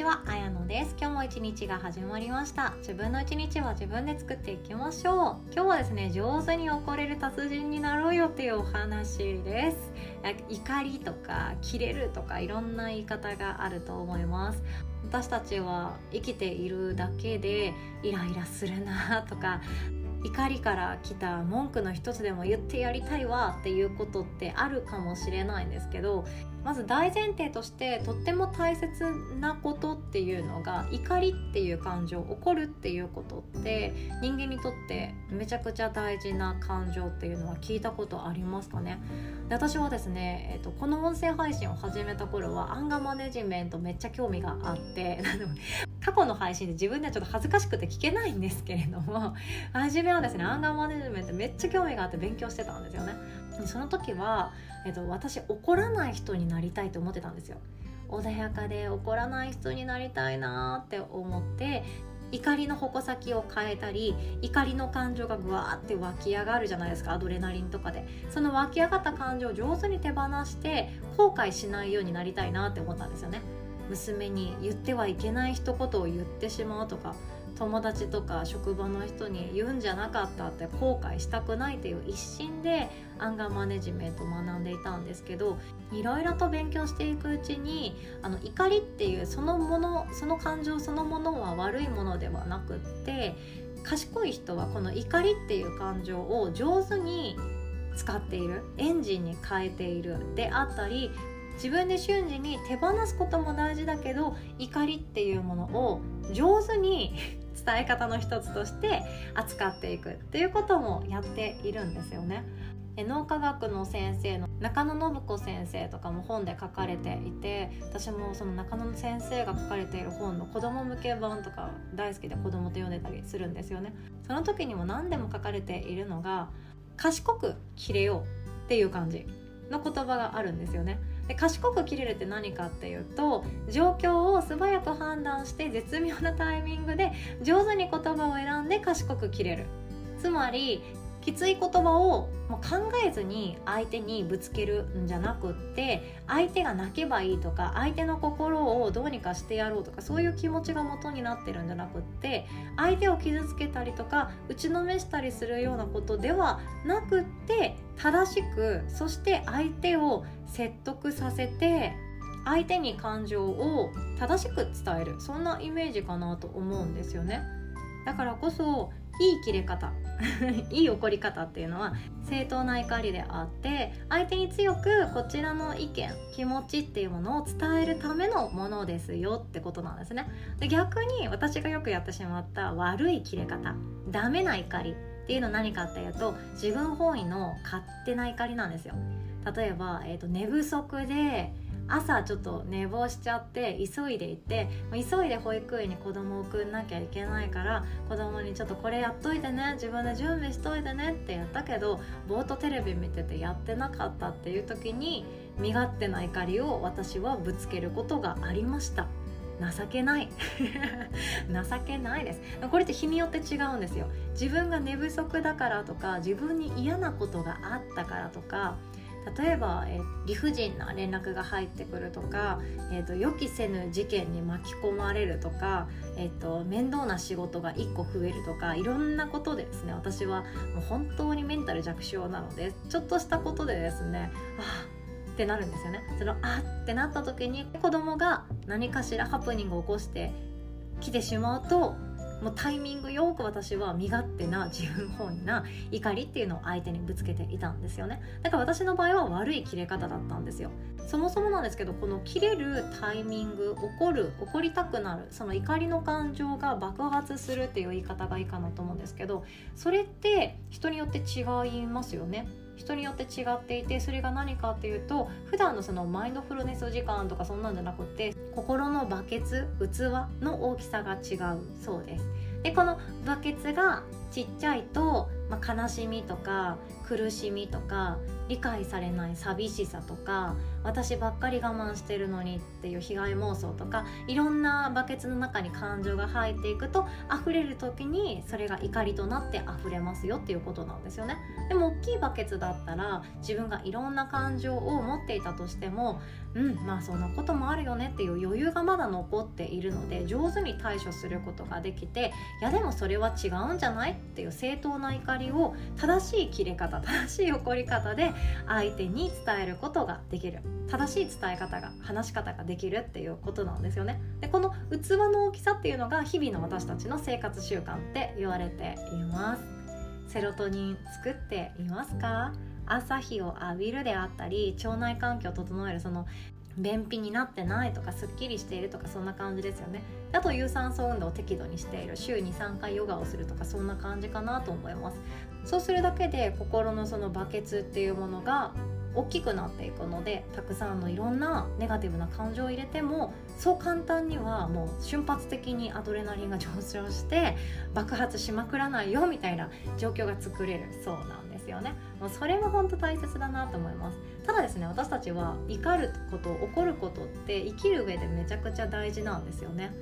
ちは、あやのです。今日も一日が始まりました。自分の一日は自分で作っていきましょう。今日はですね上手に怒れる達人になろうよっていうお話です。怒りとか切れるとかいろんな言い方があると思います。私たちは生きているだけでイライラするなとか怒りから来た文句の一つでも言ってやりたいわっていうことってあるかもしれないんですけどまず大前提としてとっても大切なことっていうのが怒りっていう感情怒るっていうことって人間にとってめちゃくちゃ大事な感情っていうのは聞いたことありますかね？で私はですね、えーと、この音声配信を始めた頃はアンガーマネジメントめっちゃ興味があって 過去の配信で自分ではちょっと恥ずかしくて聞けないんですけれども初めはですねアンガーマネジメントめっちゃ興味があって勉強してたんですよね。その時は、えっと、私怒らない人になりたいと思ってたんですよ。穏やかで怒らない人になりたいなって思って怒りの矛先を変えたり怒りの感情がぐわーって湧き上がるじゃないですかアドレナリンとかで。その湧き上がった感情を上手に手放して後悔しないようになりたいなって思ったんですよね。娘に言ってはいけない一言を言ってしまうとか友達とか職場の人に言うんじゃなかったって後悔したくないっていう一心でアンガーマネジメントを学んでいたんですけどいろいろと勉強していくうちにあの怒りっていうそのものその感情そのものは悪いものではなくって賢い人はこの怒りっていう感情を上手に使っているエンジンに変えているであったり自分で瞬時に手放すことも大事だけど怒りっていうものを上手に伝え方の一つとして扱っていくっていうこともやっているんですよね。脳科学の先生の中野信子先生とかも本で書かれていて私もその中野先生が書かれている本の子供向け版とか大好きで子供と読んでたりするんですよねその時にも何でも書かれているのが賢く切れようっていう感じの言葉があるんですよねで賢く切れるって何かっていうと状況を素早く判断して絶妙なタイミングで上手に言葉を選んで賢く切れる。つまりきつい言葉をもう考えずに相手にぶつけるんじゃなくって相手が泣けばいいとか相手の心をどうにかしてやろうとかそういう気持ちが元になってるんじゃなくって相手を傷つけたりとか打ちのめしたりするようなことではなくって正しくそして相手を説得させて相手に感情を正しく伝える。そんなイメージかなと思うんですよね。だからこそいい切れ方。いい怒り方っていうのは正当な怒りであって相手に強くこちらの意見気持ちっていうものを伝えるためのものですよってことなんですね。で逆に私がよくやってしまった悪い切れ方ダメな怒りっていうのは何かっていうと自分本位の勝手な怒りなんですよ。例えば、えーと寝不足で朝ちょっと寝坊しちゃって急いで行って急いで保育園に子供を送んなきゃいけないから子供にちょっとこれやっといてね自分で準備しといてねってやったけどぼーっとテレビ見ててやってなかったっていう時に身勝手な怒りを私はぶつけることがありました。情けない。情けないです。これって日によって違うんですよ。自分が寝不足だからとか自分に嫌なことがあったからとか例えば、え理不尽な連絡が入ってくるとか、えーと、予期せぬ事件に巻き込まれるとか、えーと、面倒な仕事が1個増えるとかいろんなことでですね私はもう本当にメンタル弱小なのでちょっとしたことでですねあってなるんですよね。そのあってなった時に子供が何かしらハプニングを起こしてきてしまうともうタイミングよく私は身勝手な自分本位な怒りっていうのを相手にぶつけていたんですよね。だから私の場合は悪い切れ方だったんですよ。そもそもなんですけどこの切れるタイミング怒る怒りたくなるその怒りの感情が爆発するっていう言い方がいいかなと思うんですけどそれって人によって違いますよね。人によって違っていてそれが何かっていうと普段のそのマインドフルネス時間とかそんなんじゃなくて心のバケツ器の大きさが違うそうです。でこのバケツがちっちゃいとまあ、悲しみとか苦しみとか理解されない寂しさとか私ばっかり我慢してるのにっていう被害妄想とかいろんなバケツの中に感情が入っていくと溢れる時にそれが怒りとなって溢れますよっていうことなんですよね。でも大きいバケツだったら自分がいろんな感情を持っていたとしてもうんまあそんなこともあるよねっていう余裕がまだ残っているので上手に対処することができていやでもそれは違うんじゃないっていう正当な怒りを正しい切れ方 正しい怒り方で相手に伝えることができる。正しい伝え方が話し方ができるっていうことなんですよね。でこの器の大きさっていうのが日々の私たちの生活習慣って言われています。セロトニン作っていますか？朝日を浴びるであったり腸内環境を整えるその便秘になってないとかすっきりしているとかそんな感じですよね。あと有酸素運動を適度にしている週に3回ヨガをするとかそんな感じかなと思います。そうするだけで心のそのバケツっていうものが大きくなっていくのでたくさんのいろんなネガティブな感情を入れてもそう簡単にはもう瞬発的にアドレナリンが上昇して爆発しまくらないよみたいな状況が作れる。そうなんですよね。もうそれは本当大切だなと思います。ただですね私たちは怒ること怒ることって生きる上でめちゃくちゃ大事なんですよね。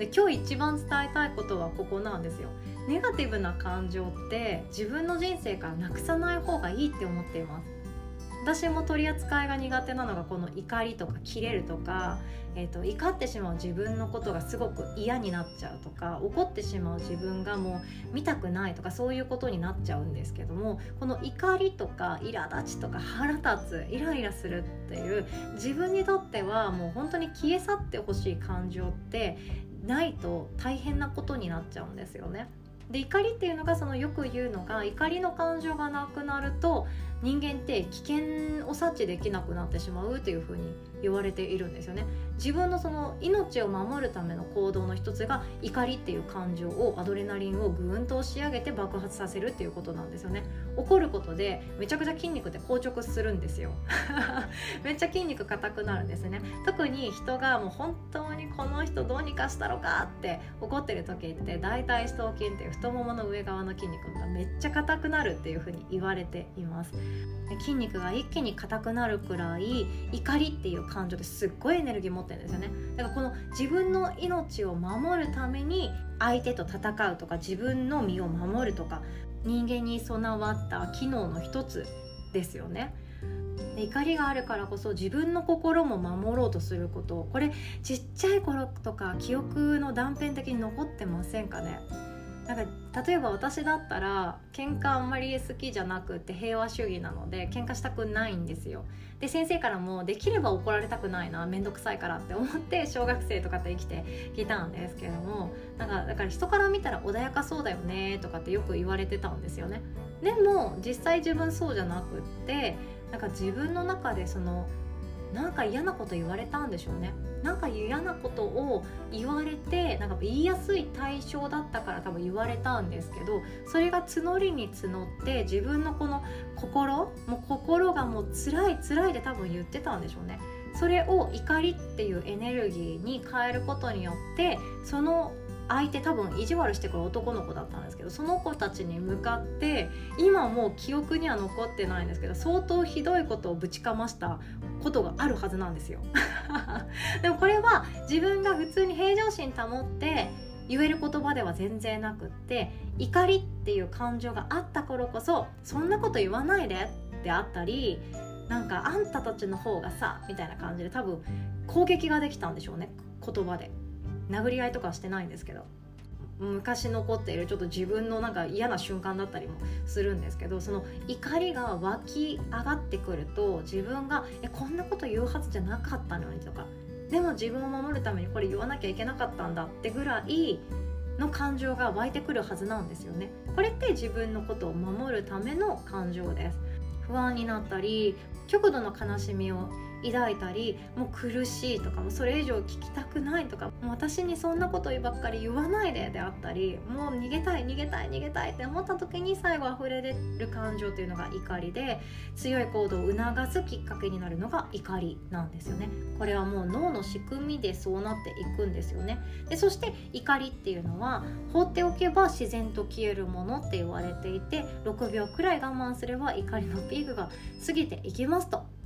で今日一番伝えたいことはここなんですよ。ネガティブな感情って自分の人生からなくさない方がいいって思っています。私も取り扱いが苦手なのがこの怒りとか切れるとか、えーと、怒ってしまう自分のことがすごく嫌になっちゃうとか怒ってしまう自分がもう見たくないとかそういうことになっちゃうんですけどもこの怒りとか苛立ちとか腹立つイライラするっていう自分にとってはもう本当に消え去ってほしい感情ってないと大変なことになっちゃうんですよね。で怒りっていうのがそのよく言うのが怒りの感情がなくなると人間って危険を察知できなくなってしまうというふうに言われているんですよね。自分のその命を守るための行動の一つが怒りっていう感情をアドレナリンをぐーんと押し上げて爆発させるっていうことなんですよね。怒ることでめちゃくちゃ筋肉って硬直するんですよ。めっちゃ筋肉硬くなるんですね。特に人がもう本当にこの人どうにかしたろかって怒ってる時って大腿四頭筋っていう太ももの上側の筋肉がめっちゃ硬くなるっていうふうに言われています。筋肉が一気に硬くなるくらい怒りっていう感情ですっごいエネルギー持ってるんですよね。だからこの自分の命を守るために相手と戦うとか自分の身を守るとか人間に備わった機能の一つですよね。怒りがあるからこそ自分の心も守ろうとすること。これちっちゃい頃とか記憶の断片的に残ってませんかね？なんか例えば私だったら喧嘩あんまり好きじゃなくて平和主義なので喧嘩したくないんですよ。で先生からもできれば怒られたくないな面倒くさいからって思って小学生とかって生きてきたんですけれどもなんかだから人から見たら穏やかそうだよねとかってよく言われてたんですよね。でも実際自分そうじゃなくってなんか自分の中でそのなんか嫌なこと言われたんでしょうね。なんか嫌なことを言われてなんか言いやすい対象だったから多分言われたんですけどそれが募りに募って自分のこの心もう心がもう辛い辛いで多分言ってたんでしょうね。それを怒りっていうエネルギーに変えることによってその相手多分意地悪してくる男の子だったんですけどその子たちに向かって今もう記憶には残ってないんですけど相当ひどいことをぶちかましたことがあるはずなんですよ。でもこれは自分が普通に平常心保って言える言葉では全然なくって怒りっていう感情があった頃こそそんなこと言わないでってあったりなんかあんたたちの方がさみたいな感じで多分攻撃ができたんでしょうね言葉で。殴り合いとかしてないんですけど昔残っているちょっと自分のなんか嫌な瞬間だったりもするんですけどその怒りが湧き上がってくると自分がえこんなこと言うはずじゃなかったのにとかでも自分を守るためにこれ言わなきゃいけなかったんだってぐらいの感情が湧いてくるはずなんですよね。これって自分のことを守るための感情です。不安になったり極度の悲しみを抱いたりもう苦しいとかもそれ以上聞きたくないとかもう私にそんなことばっかり言わないでであったりもう逃げたい逃げたい逃げたいって思った時に最後溢れ出る感情というのが怒りで強い行動を促すきっかけになるのが怒りなんですよね。これはもう脳の仕組みでそうなっていくんですよね。でそして怒りっていうのは放っておけば自然と消えるものって言われていて6秒くらい我慢すれば怒りのピークが過ぎていきますと。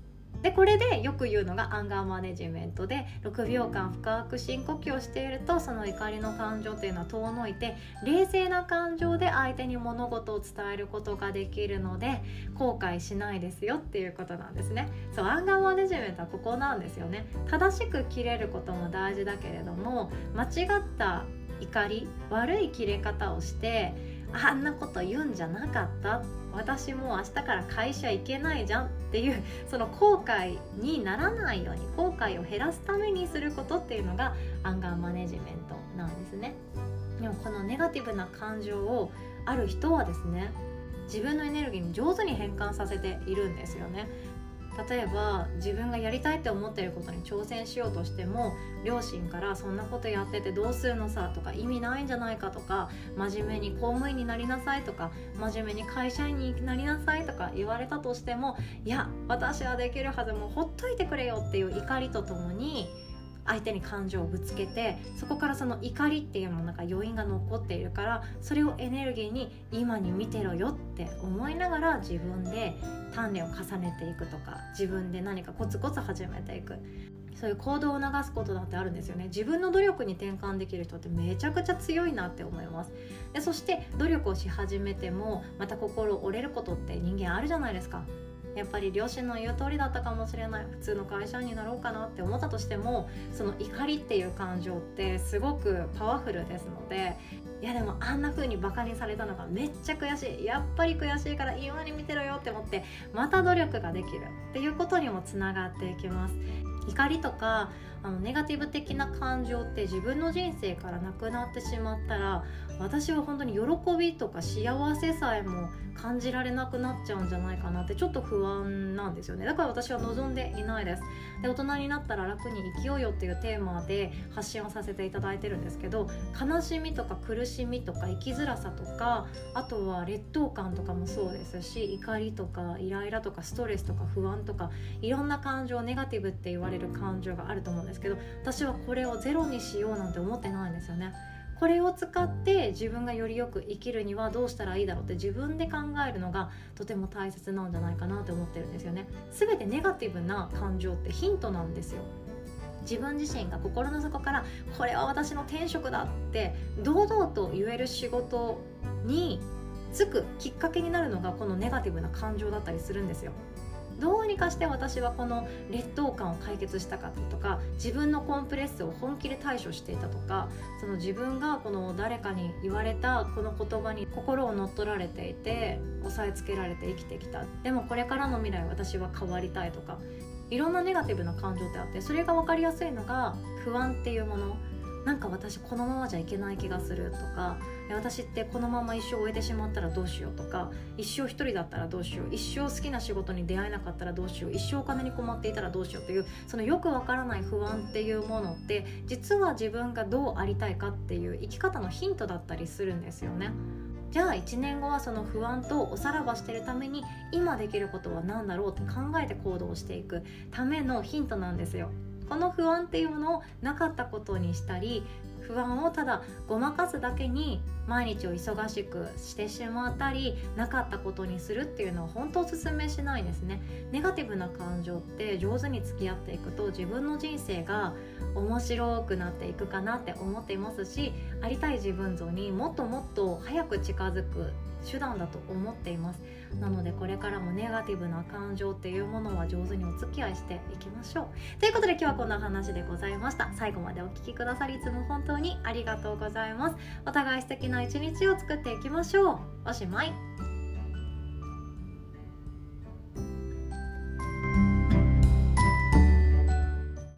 でこれでよく言うのがアンガーマネジメントで6秒間深く深呼吸をしているとその怒りの感情っていうのは遠のいて冷静な感情で相手に物事を伝えることができるので後悔しないですよっていうことなんですね。そうアンガーマネジメントはここなんですよね。正しく切れることも大事だけれども間違った怒り悪い切れ方をしてあんなこと言うんじゃなかったって私もう明日から会社行けないじゃんっていうその後悔にならないように後悔を減らすためにすることっていうのがアンガーマネジメントなんですね。でもこのネガティブな感情をある人はですね自分のエネルギーに上手に変換させているんですよね。例えば自分がやりたいって思ってることに挑戦しようとしても両親から「そんなことやっててどうするのさ」とか「意味ないんじゃないか」とか「真面目に公務員になりなさい」とか「真面目に会社員になりなさい」とか言われたとしても「いや私はできるはずもうほっといてくれよ」っていう怒りとともに相手に感情をぶつけてそこからその怒りっていうのなんか余韻が残っているからそれをエネルギーに今に見てろよって思いながら自分で鍛錬を重ねていくとか自分で何かコツコツ始めていく。そういう行動を促すことだってあるんですよね。自分の努力に転換できる人ってめちゃくちゃ強いなって思います。でそして努力をし始めてもまた心折れることって人間あるじゃないですか。やっぱり両親の言う通りだったかもしれない普通の会社員になろうかなって思ったとしてもその怒りっていう感情ってすごくパワフルですのでいやでもあんな風にバカにされたのがめっちゃ悔しい。やっぱり悔しいから今に見てろよって思ってまた努力ができるっていうことにもつながっていきます。怒りとかあのネガティブ的な感情って自分の人生からなくなってしまったら私は本当に喜びとか幸せさえも感じられなくなっちゃうんじゃないかなってちょっと不安なんですよね。だから私は望んでいないです。で大人になったら楽に生きようよっていうテーマで発信をさせていただいてるんですけど悲しみとか苦しみとか生きづらさとかあとは劣等感とかもそうですし怒りとかイライラとかストレスとか不安とかいろんな感情ネガティブって言われる感情があると思うんです。ですけど私はこれをゼロにしようなんて思ってないんですよね。これを使って自分がよりよく生きるにはどうしたらいいだろうって自分で考えるのがとても大切なんじゃないかなって思ってるんですよね。全てネガティブな感情ってヒントなんですよ。自分自身が心の底からこれは私の天職だって堂々と言える仕事につくきっかけになるのがこのネガティブな感情だったりするんですよ。どうにかして私はこの劣等感を解決したかったとか自分のコンプレッスを本気で対処していたとかその自分がこの誰かに言われたこの言葉に心を乗っ取られていて押さえつけられて生きてきた。でもこれからの未来私は変わりたいとかいろんなネガティブな感情ってあってそれが分かりやすいのが不安っていうもの。なんか私このままじゃいけない気がするとか私ってこのまま一生終えてしまったらどうしようとか一生一人だったらどうしよう一生好きな仕事に出会えなかったらどうしよう一生お金に困っていたらどうしようというそのよくわからない不安っていうものって実は自分がどうありたいかっていう生き方のヒントだったりするんですよね。じゃあ1年後はその不安とおさらばしてるために今できることは何だろうって考えて行動していくためのヒントなんですよ。この不安っていうものをなかったことにしたり不安をただごまかすだけに毎日を忙しくしてしまったりなかったことにするっていうのは本当おすすめしないですね。ネガティブな感情って上手に付き合っていくと自分の人生が面白くなっていくかなって思っていますしありたい自分像にもっともっと早く近づく手段だと思っています。なのでこれからもネガティブな感情っていうものは上手にお付き合いしていきましょう。ということで今日はこんな話でございました。最後までお聴きくださりいつも本当にありがとうございます。お互い素敵な一日を作っていきましょう。おしまい。